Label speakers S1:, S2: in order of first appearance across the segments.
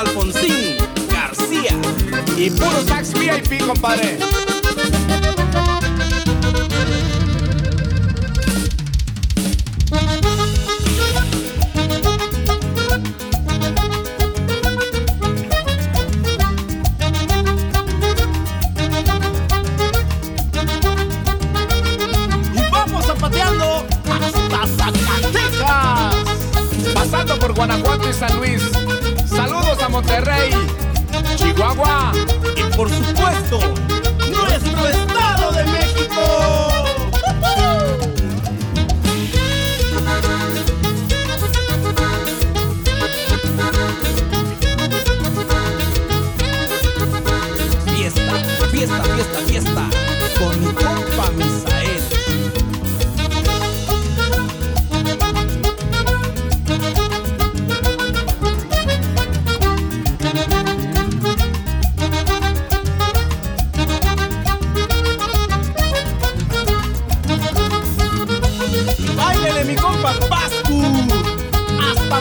S1: Alfonsín García.
S2: Y puro sax VIP, compadre.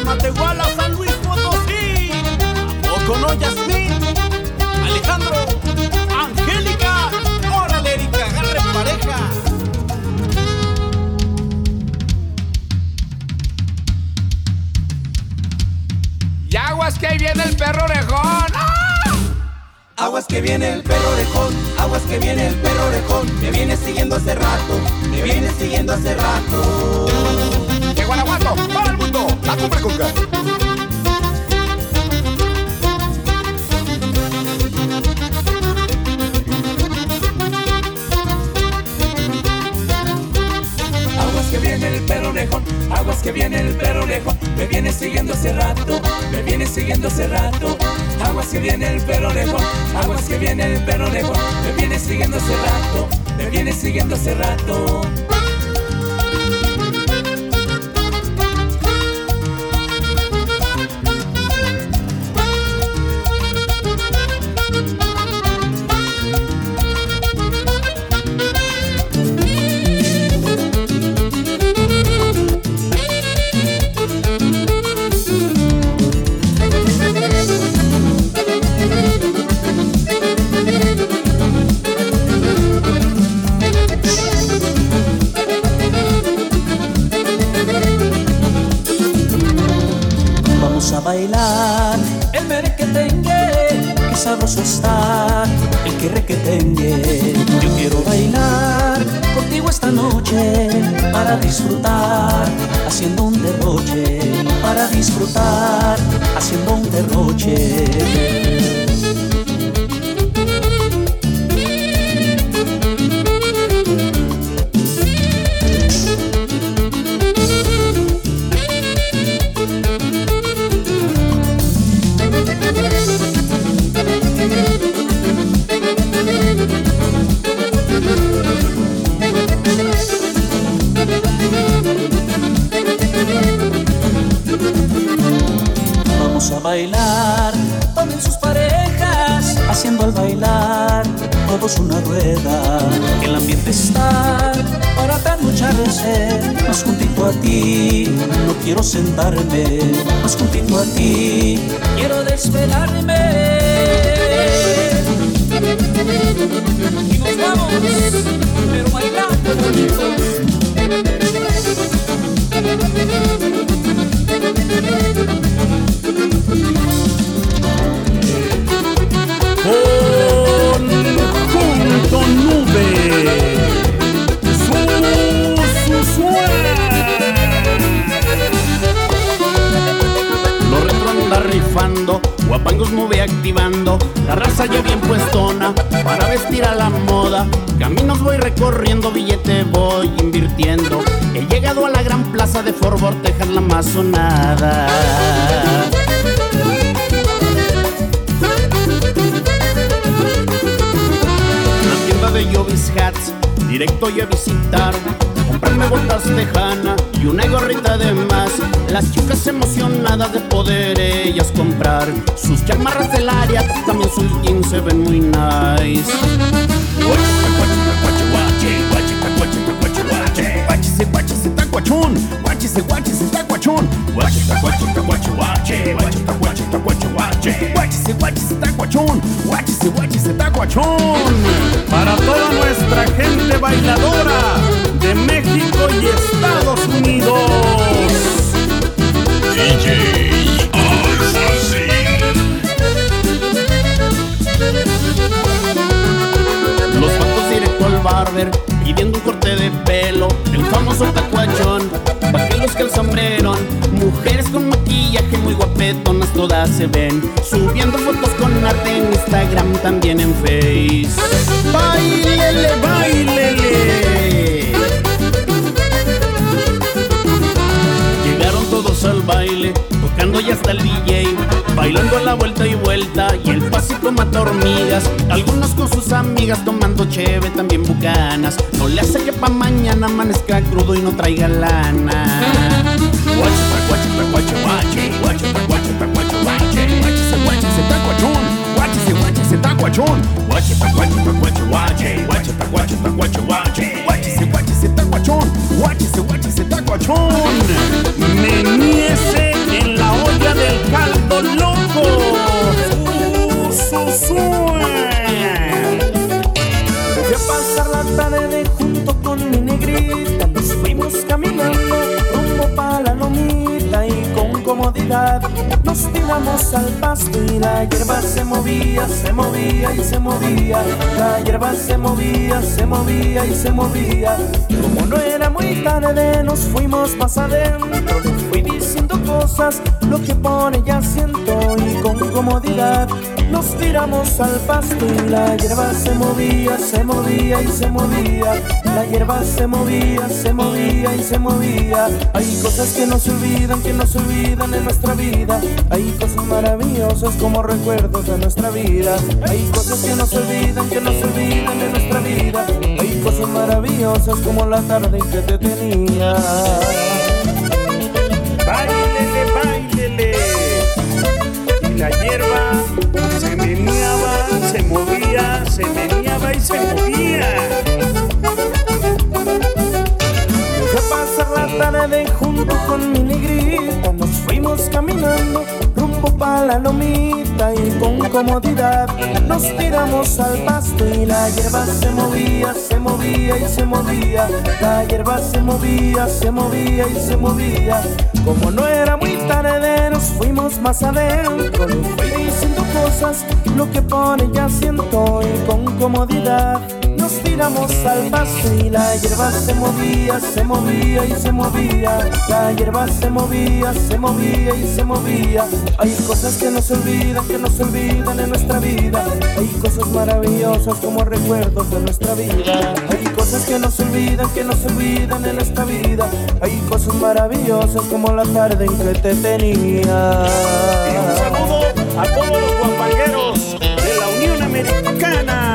S1: Matehuala, San Luis Potosí ¿A poco no, Yasmín? Alejandro, Angélica Órale, Erika, agarre pareja
S2: Y aguas que ahí viene el perro orejón. ¡Ah!
S1: Aguas que viene el perro orejón, aguas que viene el perro orejón, me viene siguiendo hace rato, me viene siguiendo hace rato.
S2: La cumbre.
S1: Aguas que viene el perro orejón, aguas que viene el perro orejón, me viene siguiendo hace rato, me viene siguiendo hace rato. Aguas que viene el perro orejón, aguas que viene el perro orejón, me viene siguiendo hace rato, me viene siguiendo hace rato.
S3: Disfrutar, haciendo un derroche, para disfrutar, haciendo un derroche. Sentarme, más juntito a ti, quiero desvelarme. Y nos vamos, pero bailando
S4: de Fort la más sonada. La tienda de Jovis Hats, directo yo a visitar. Comprarme botas tejana y una gorrita de más. Las chicas emocionadas de poder ellas comprar. Sus chamarras del área, también sus jeans se ven muy nice. Guachise, guachise, tacuachún. Guachise, guaches, se guaches, está guachón. Guache, está guache, está guacho, guache. Guache, está guache, está guacho, guache. Se guaches, guachón. Se guaches, guachón. Para toda nuestra gente bailadora de México y Estados Unidos.
S5: DJ
S4: Los patos directo al barber pidiendo un corte de pelo, el famoso tacuachón guapetonas todas se ven, subiendo fotos con arte en Instagram, también en Face. ¡Bailele, bailele! Llegaron todos al baile, tocando ya hasta el DJ, bailando a la vuelta y vuelta, y el pasito mata hormigas, algunos con sus amigas tomando cheve, también bucanas, no le hace que pa' mañana amanezca crudo y no traiga lana. Meñese en la olla del caldo.
S6: Nos tiramos al pasto Y la hierba se movía, se movía y se movía. La hierba se movía, se movía y se movía. Como no era muy tarde nos fuimos más adentro diciendo cosas, lo que pone ya siento Y con comodidad nos tiramos al pasto y la hierba se movía, se movía y se movía. La hierba se movía, se movía y se movía. Hay cosas que no se olvidan, que no se olvidan en nuestra vida. Hay cosas maravillosas como recuerdos de nuestra vida. Hay cosas que no se olvidan, que no se olvidan en nuestra vida. Hay cosas maravillosas como la tarde en que te tenía.
S4: Bailele, bailele. Y la hierba se meneaba, se movía, se meneaba y se movía.
S6: Dejé pasar la tarde junto con mi negrita Nos fuimos caminando pa' la lomita Y con comodidad nos tiramos al pasto Y la hierba se movía, se movía y se movía. La hierba se movía, se movía y se movía. Como no era muy tarde nos fuimos más adentro. Fui diciendo cosas, lo que pone ya siento Y con comodidad tiramos al pasto y la hierba se movía, se movía y se movía. La hierba se movía, se movía y se movía. Hay cosas que no se olvidan, que no se olvidan en nuestra vida. Hay cosas maravillosas como recuerdos de nuestra vida. Hay cosas que no se olvidan, que no se olvidan en nuestra vida. Hay cosas maravillosas como la tarde en que te tenía.
S4: Un saludo a todos los guapangueros de la Unión Americana.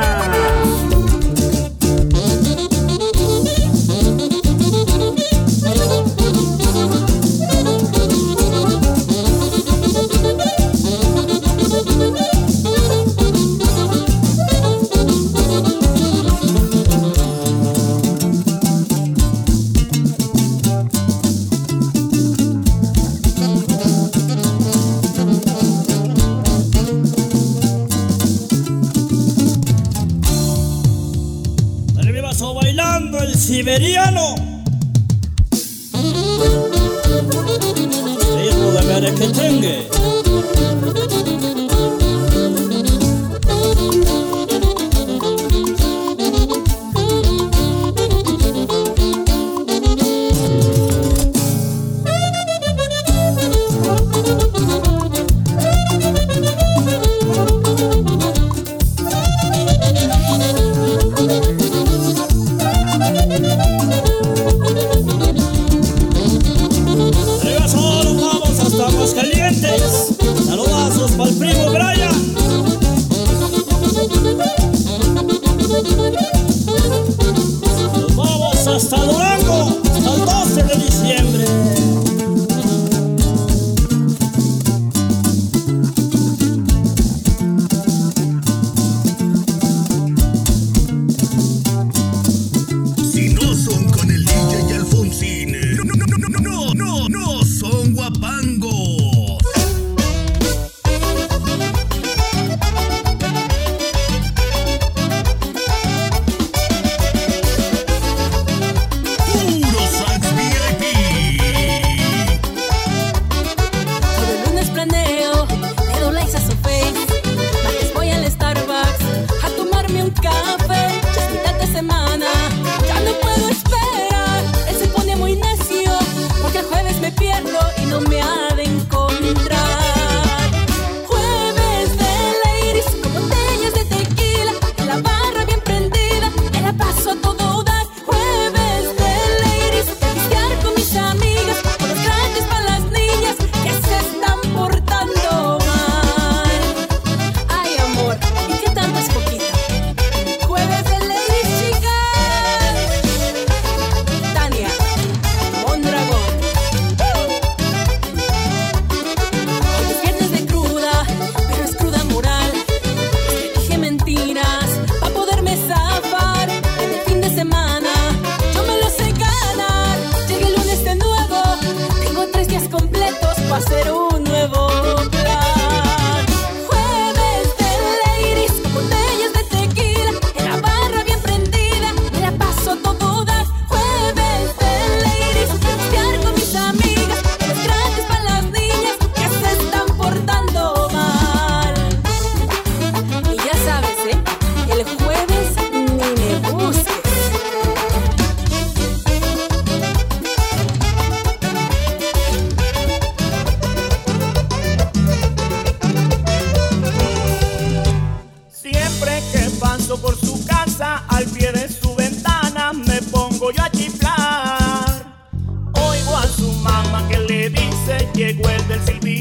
S7: Llegó el del silbidito,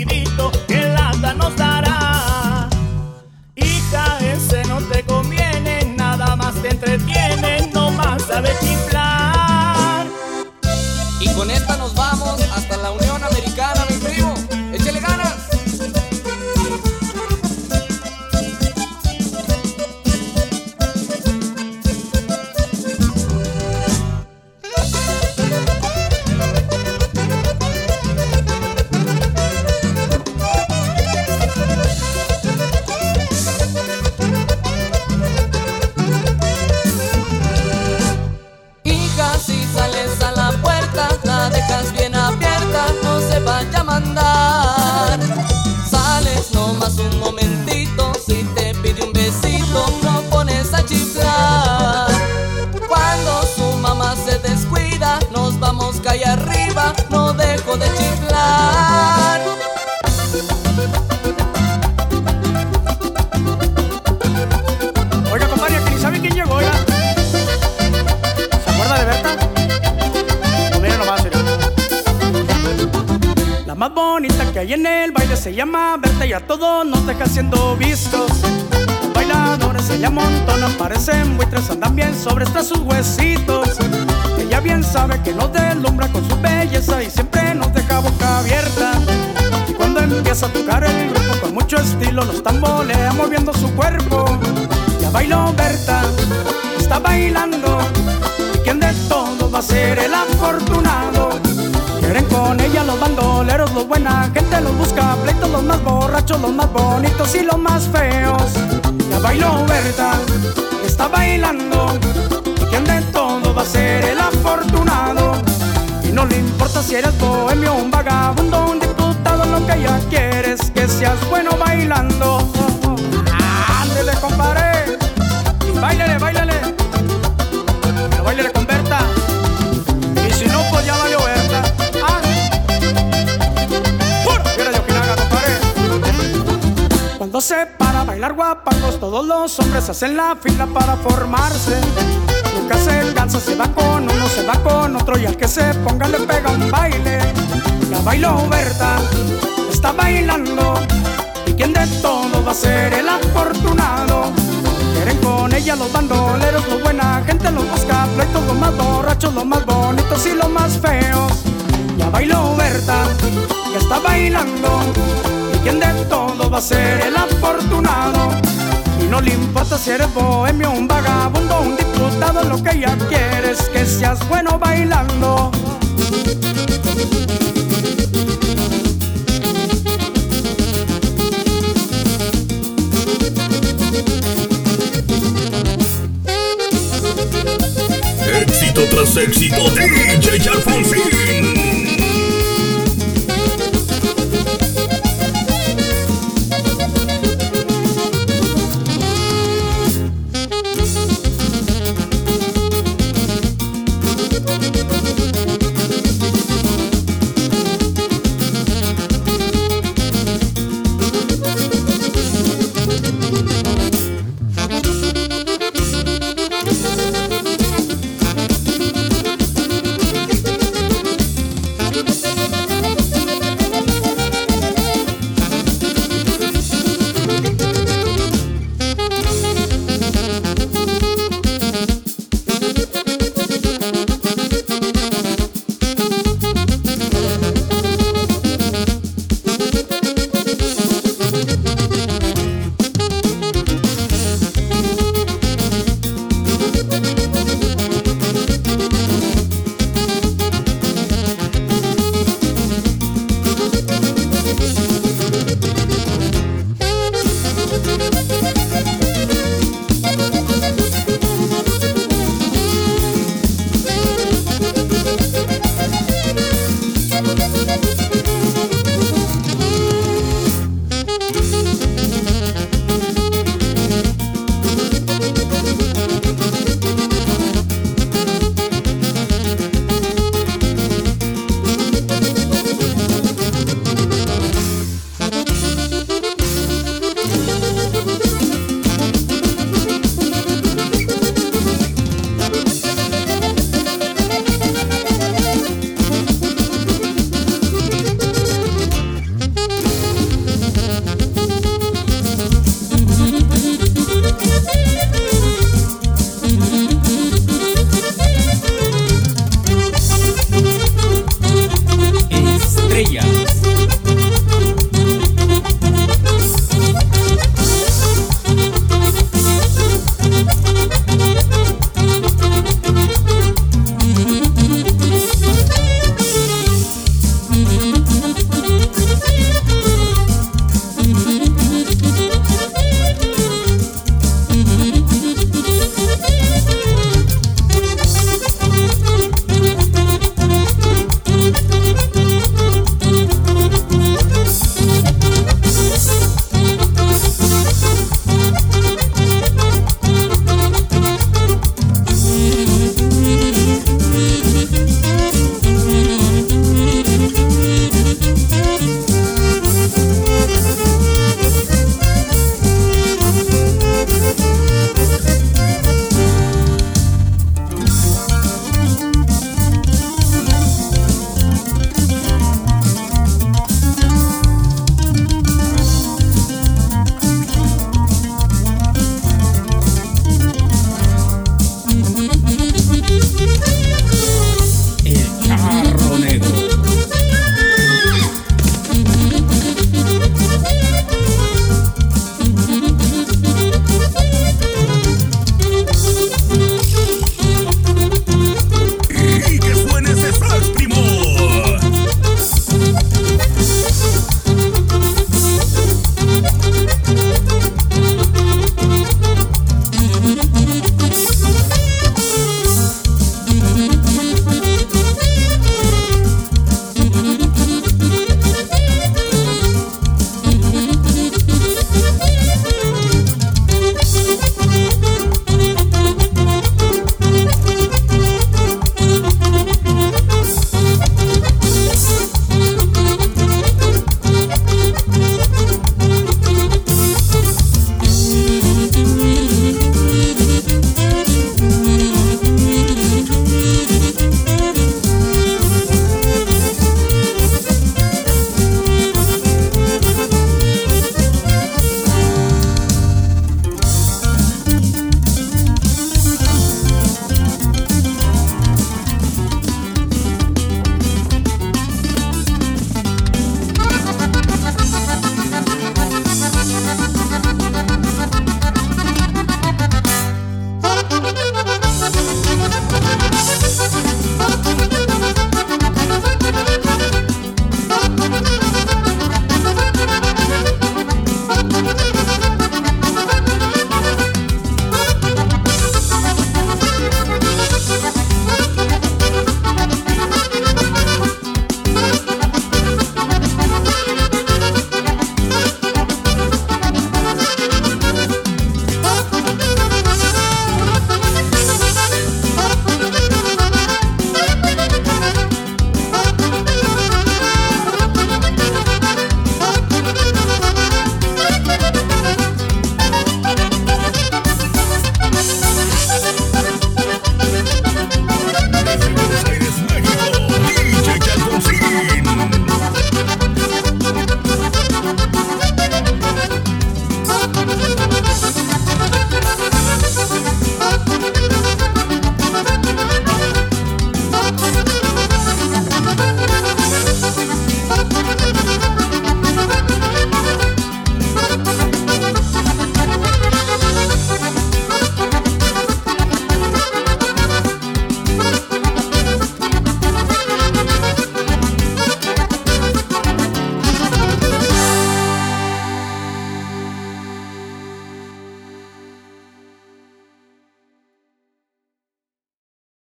S8: se
S9: llama Berta y a todos nos deja siendo vistos. Bailadores se le amontonan, parecen buitres, andan bien sobre hasta sus huesitos. Ella bien sabe que nos deslumbra con su belleza y siempre nos deja boca abierta. Y cuando empieza a tocar el grupo con mucho estilo, los tambolea moviendo su cuerpo. Ya bailó Berta, está bailando. ¿Y quién de todos va a ser el afortunado? Quieren con ella los bandoleros, los buena gente, los busca pleitos, los más borrachos, los más bonitos y los más feos. Ya bailó Berta, está bailando. ¿Y quién de todos va a ser el afortunado? Y no le importa si eres bohemio, un vagabundo, un diputado, lo que ella quiere es que seas bueno bailando. Ándele, compadre. Báilele. Pero báilele con Berta. Cuando se para bailar guapangos, todos los hombres hacen la fila para formarse. Nunca se cansa, se va con uno, se va con otro y al que se ponga le pega un baile. Ya bailó Berta, está bailando. ¿Y quién de todos va a ser el afortunado? Quieren con ella los bandoleros, los buena gente, los buscapleitos, los más borrachos, los más bonitos y los más feos. Ya bailó Berta, ya está bailando. ¿Y quién de todos va a ser el afortunado? Y no le importa si eres bohemio, un vagabundo, un diputado, lo que ella quiere es que seas bueno bailando.
S10: Éxito tras éxito, DJ Alfonsín.